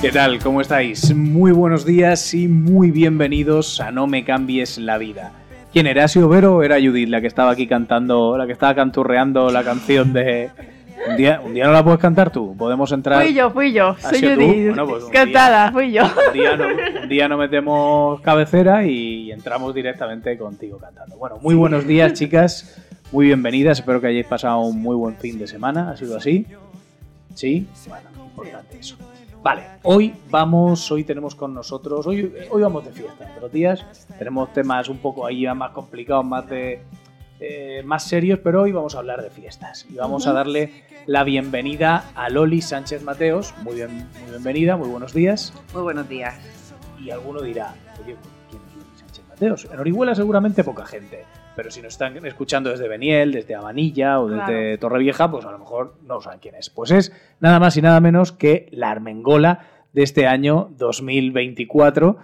¿Qué tal? ¿Cómo estáis? Muy buenos días y muy bienvenidos a No me cambies la vida. ¿Quién era? ¿Ha sido Vero o era Judith la que estaba aquí cantando, la que estaba canturreando la canción de... Un día, un día no la puedes cantar tú, podemos entrar... Fui yo, fui yo, ¿Has soy? Judith. Bueno, pues Cantada, fui yo. Un día, no, un día no metemos cabecera y entramos directamente contigo cantando. Bueno, muy buenos días chicas, muy bienvenidas, espero que hayáis pasado un muy buen fin de semana, ¿ha sido así? ¿Sí? Bueno, importante eso. Vale, hoy vamos, hoy tenemos con nosotros, hoy, hoy vamos de fiesta, otros días tenemos temas un poco ahí más complicados, más de eh, más serios, pero hoy vamos a hablar de fiestas y vamos a darle la bienvenida a Loli Sánchez Mateos. Muy bien, muy bienvenida, muy buenos días. Muy buenos días. Y alguno dirá, oye, ¿quién es Loli Sánchez Mateos? En Orihuela seguramente poca gente, pero si nos están escuchando desde Beniel, desde Avanilla o desde Claro. Torrevieja, pues a lo mejor no saben quién es. Pues es nada más y nada menos que la Armengola de este año 2024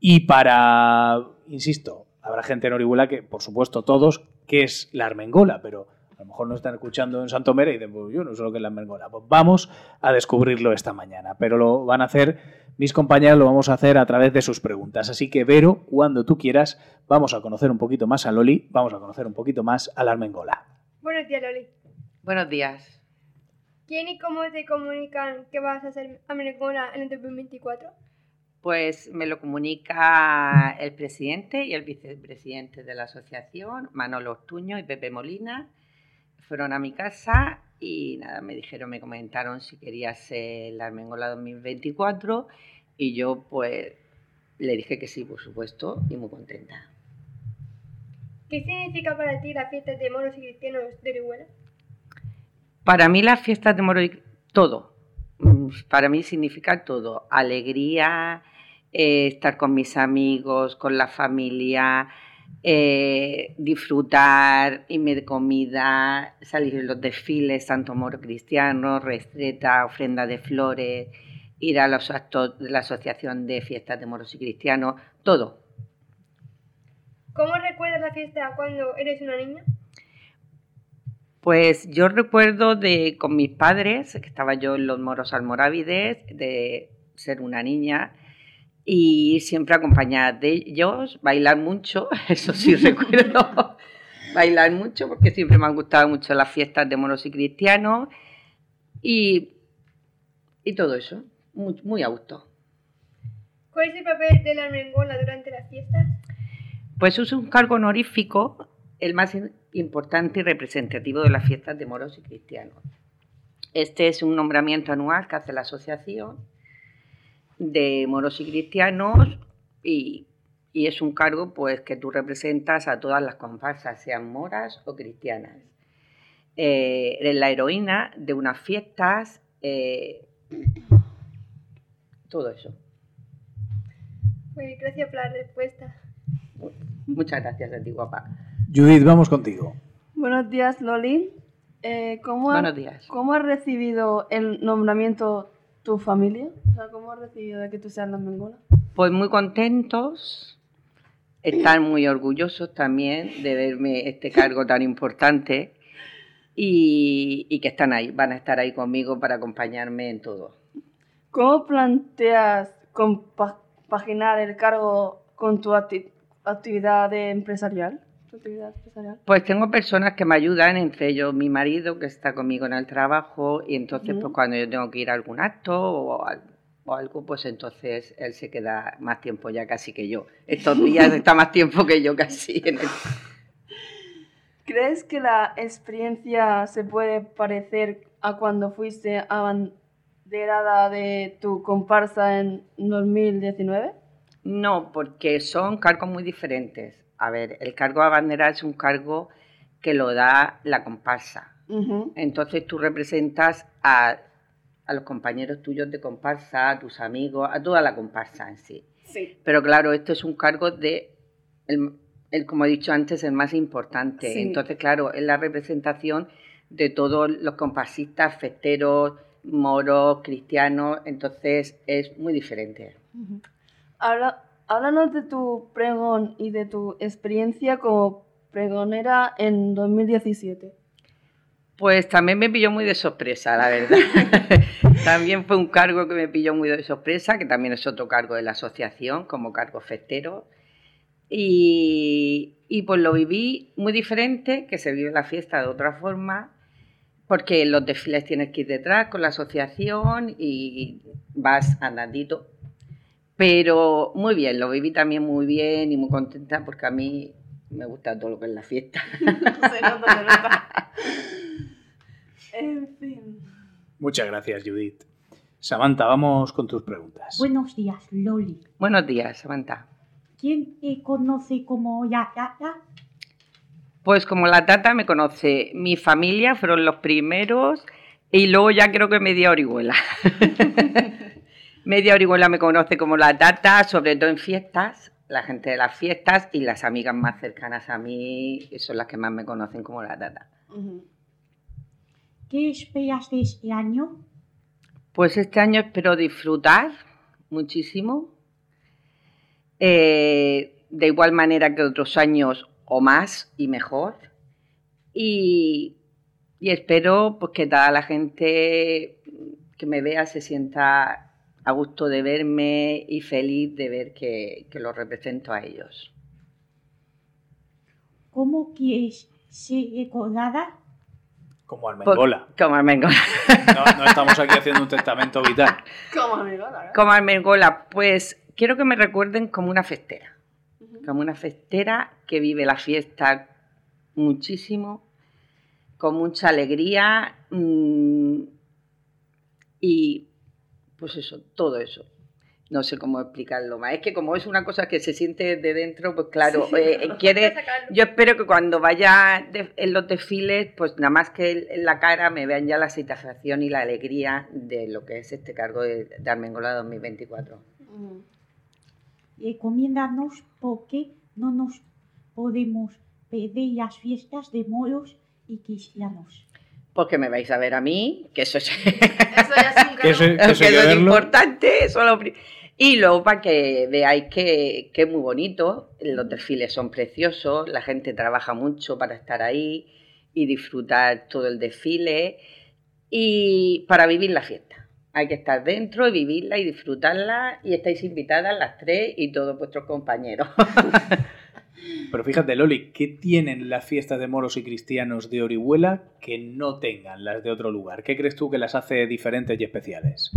y para, insisto, habrá gente en Orihuela que, por supuesto, todos, que es la Armengola, pero a lo mejor no están escuchando en Santomera y dicen, pues yo no sé lo que es la Armengola. Pues vamos a descubrirlo esta mañana, pero lo van a hacer mis compañeras, lo vamos a hacer a través de sus preguntas. Así que, Vero, cuando tú quieras, vamos a conocer un poquito más a Loli, vamos a conocer un poquito más a la Armengola. Buenos días, Loli. Buenos días. ¿Quién y cómo te comunican que vas a ser Americana en el 2024? Pues me lo comunica el presidente y el vicepresidente de la asociación, Manolo Ortuño y Pepe Molina. Fueron a mi casa y nada, me dijeron, me comentaron si quería ser la Armengola 2024 y yo pues le dije que sí, por supuesto, y muy contenta. ¿Qué significa para ti la fiesta de moros y cristianos de Orihuela? Para mí las fiestas de Moro, todo. Mm, Para mí significa todo. Alegría, eh, estar con mis amigos, con la familia, eh, disfrutar, irme de comida, salir en los desfiles, Santo Moro Cristiano, restreta, ofrenda de flores, ir a los actos de la Asociación de Fiestas de Moros y Cristianos, todo. ¿Cómo recuerdas la fiesta cuando eres una niña? Pues yo recuerdo de con mis padres, que estaba yo en los moros almorávides, de ser una niña y siempre acompañada de ellos, bailar mucho, eso sí recuerdo, bailar mucho porque siempre me han gustado mucho las fiestas de moros y cristianos y, y todo eso, muy, muy a gusto. ¿Cuál es el papel de la Armengola durante las fiestas? Pues es un cargo honorífico, el más importante y representativo de las fiestas de moros y cristianos. Este es un nombramiento anual que hace la asociación de moros y cristianos y, y es un cargo pues que tú representas a todas las comparsas, sean moras o cristianas. Eh, eres la heroína de unas fiestas, eh, todo eso. Pues gracias por la respuesta. Muchas gracias a ti, guapa. Judith, vamos contigo. Buenos días, Loli. Eh, ¿cómo, ha- Buenos días. ¿Cómo has recibido el nombramiento tu familia? O sea, ¿cómo has recibido de que tú seas la Mengola? Pues muy contentos, están muy orgullosos también de verme este cargo tan importante y, y que están ahí, van a estar ahí conmigo para acompañarme en todo. ¿Cómo planteas compaginar el cargo con tu acti- actividad de empresarial? ¿Tu actividad empresarial? Pues tengo personas que me ayudan, entre ellos mi marido que está conmigo en el trabajo y entonces pues cuando yo tengo que ir a algún acto o, o algo, pues entonces él se queda más tiempo ya casi que yo. Estos días está más tiempo que yo casi en el, ¿Crees que la experiencia se puede parecer a cuando fuiste abanderada de tu comparsa en 2019? No, porque son cargos muy diferentes. A ver, el cargo de bandera es un cargo que lo da la comparsa. Entonces tú representas a, a los compañeros tuyos de comparsa, a tus amigos, a toda la comparsa en sí. Sí. Pero claro, esto es un cargo de, el, el, como he dicho antes, el más importante. Sí. Entonces, claro, es la representación de todos los comparsistas, festeros, moros, cristianos. Entonces es muy diferente. Habla, háblanos de tu pregón y de tu experiencia como pregonera en 2017. Pues también me pilló muy de sorpresa, la verdad. también fue un cargo que me pilló muy de sorpresa, que también es otro cargo de la asociación, como cargo festero. Y, y pues lo viví muy diferente, que se vive la fiesta de otra forma, porque los desfiles tienes que ir detrás con la asociación y vas andandito. Pero muy bien, lo viví también muy bien y muy contenta porque a mí me gusta todo lo que es la fiesta. se nota, se nota. En fin. Muchas gracias, Judith. Samantha, vamos con tus preguntas. Buenos días, Loli. Buenos días, Samantha. ¿Quién te conoce como ya, ya, ya? Pues como la tata me conoce, mi familia fueron los primeros y luego ya creo que media orihuela. media orihuela me conoce como la tata, sobre todo en fiestas, la gente de las fiestas y las amigas más cercanas a mí son las que más me conocen como la tata. ¿Qué esperas de este año? Pues este año espero disfrutar muchísimo. Eh, de igual manera que otros años o más y mejor. Y, y espero pues, que toda la gente que me vea se sienta a gusto de verme y feliz de ver que, que los represento a ellos. ¿Cómo quieres ser recordada? Como Por- Armengola. Como Armengola. No, no estamos aquí haciendo un testamento vital. Como amigo, la verdad. Como Armengola, pues quiero que me recuerden como una festera. como una festera que vive la fiesta muchísimo, con mucha alegría mm, y pues eso, todo eso. No sé cómo explicarlo más. Es que como es una cosa que se siente de dentro, pues claro, eh, eh, quiere, yo espero que cuando vaya de- en los desfiles, pues nada más que en la cara me vean ya la satisfacción y la alegría de lo que es este cargo de, de Armengola 2024. Ujú. Recomiéndanos por qué no nos podemos perder las fiestas de moros y cristianos. Porque me vais a ver a mí, que eso es, Eso ya Que eso, eso eso es verlo. importante. eso lo y luego para que veáis que, que es muy bonito, los desfiles son preciosos, la gente trabaja mucho para estar ahí y disfrutar todo el desfile y para vivir la fiesta. Hay que estar dentro y vivirla y disfrutarla y estáis invitadas las tres y todos vuestros compañeros. Pero fíjate, Loli, ¿qué tienen las fiestas de moros y cristianos de Orihuela que no tengan las de otro lugar? ¿Qué crees tú que las hace diferentes y especiales?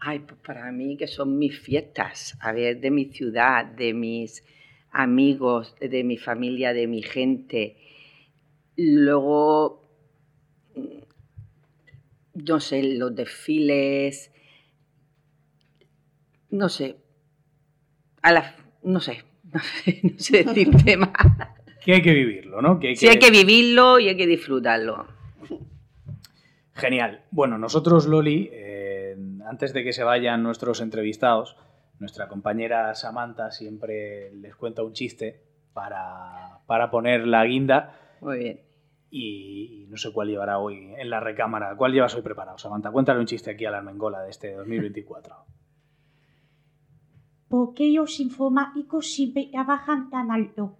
Ay, pues para mí que son mis fiestas, a ver, de mi ciudad, de mis amigos, de mi familia, de mi gente. Luego, mm, no sé, los desfiles, no sé, a la, no sé, no sé, decirte más. Que hay que vivirlo, ¿no? Que hay Sí, hay que vivirlo y hay que disfrutarlo. Genial. Bueno, nosotros, Loli, eh, antes de que se vayan nuestros entrevistados, nuestra compañera Samantha siempre les cuenta un chiste para, para poner la guinda Muy bien. y no sé cuál llevará hoy en la recámara. ¿Cuál llevas hoy preparado, Samantha? Cuéntale un chiste aquí a la Armengola de este 2024. ¿Por qué los informáticos siempre trabajan tan alto?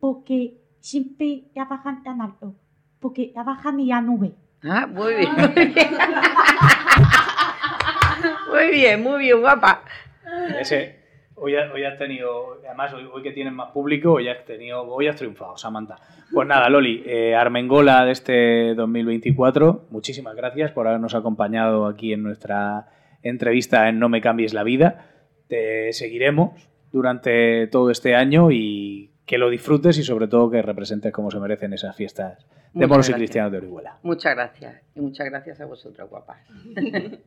Porque siempre trabajan tan alto. Porque trabajan en la nube. Ah, muy bien. Muy bien, muy bien, guapa. Ese, hoy, hoy has tenido, además hoy, hoy que tienes más público, hoy has, tenido, hoy has triunfado, Samantha. Pues nada, Loli, eh, Armengola de este 2024, muchísimas gracias por habernos acompañado aquí en nuestra entrevista en No me cambies la vida. Te seguiremos durante todo este año y que lo disfrutes y sobre todo que representes como se merecen esas fiestas de Muchas moros y cristianos de Orihuela. Muchas gracias. Y muchas gracias a vosotros, guapas.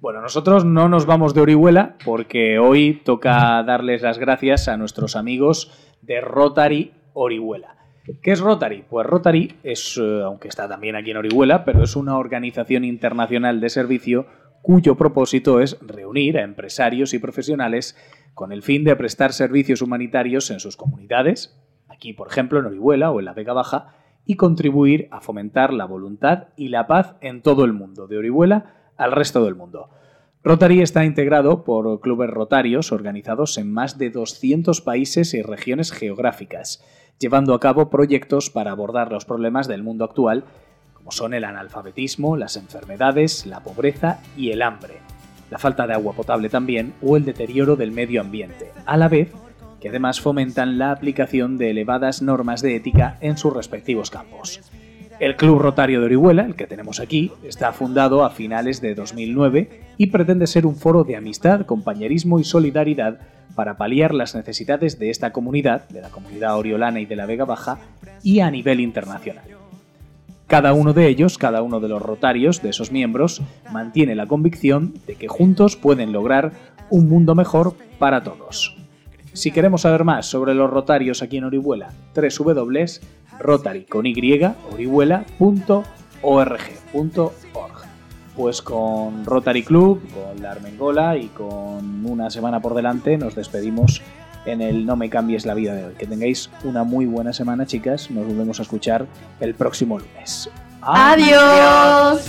Bueno, nosotros no nos vamos de Orihuela porque hoy toca darles las gracias a nuestros amigos de Rotary Orihuela. ¿Qué es Rotary? Pues Rotary es, eh, aunque está también aquí en Orihuela, pero es una organización internacional de servicio cuyo propósito es reunir a empresarios y profesionales con el fin de prestar servicios humanitarios en sus comunidades, aquí por ejemplo en Orihuela o en la Vega Baja, y contribuir a fomentar la voluntad y la paz en todo el mundo, de Orihuela al resto del mundo. Rotary está integrado por clubes rotarios organizados en más de 200 países y regiones geográficas, llevando a cabo proyectos para abordar los problemas del mundo actual como son el analfabetismo, las enfermedades, la pobreza y el hambre, la falta de agua potable también o el deterioro del medio ambiente, a la vez que además fomentan la aplicación de elevadas normas de ética en sus respectivos campos. El Club Rotario de Orihuela, el que tenemos aquí, está fundado a finales de 2009 y pretende ser un foro de amistad, compañerismo y solidaridad para paliar las necesidades de esta comunidad, de la comunidad oriolana y de la Vega Baja, y a nivel internacional. Cada uno de ellos, cada uno de los rotarios, de esos miembros, mantiene la convicción de que juntos pueden lograr un mundo mejor para todos. Si queremos saber más sobre los rotarios aquí en Orihuela, www.rotary Pues con Rotary Club, con la Armengola y con una semana por delante nos despedimos en el No me cambies la vida de hoy. Que tengáis una muy buena semana, chicas. Nos volvemos a escuchar el próximo lunes. Adiós.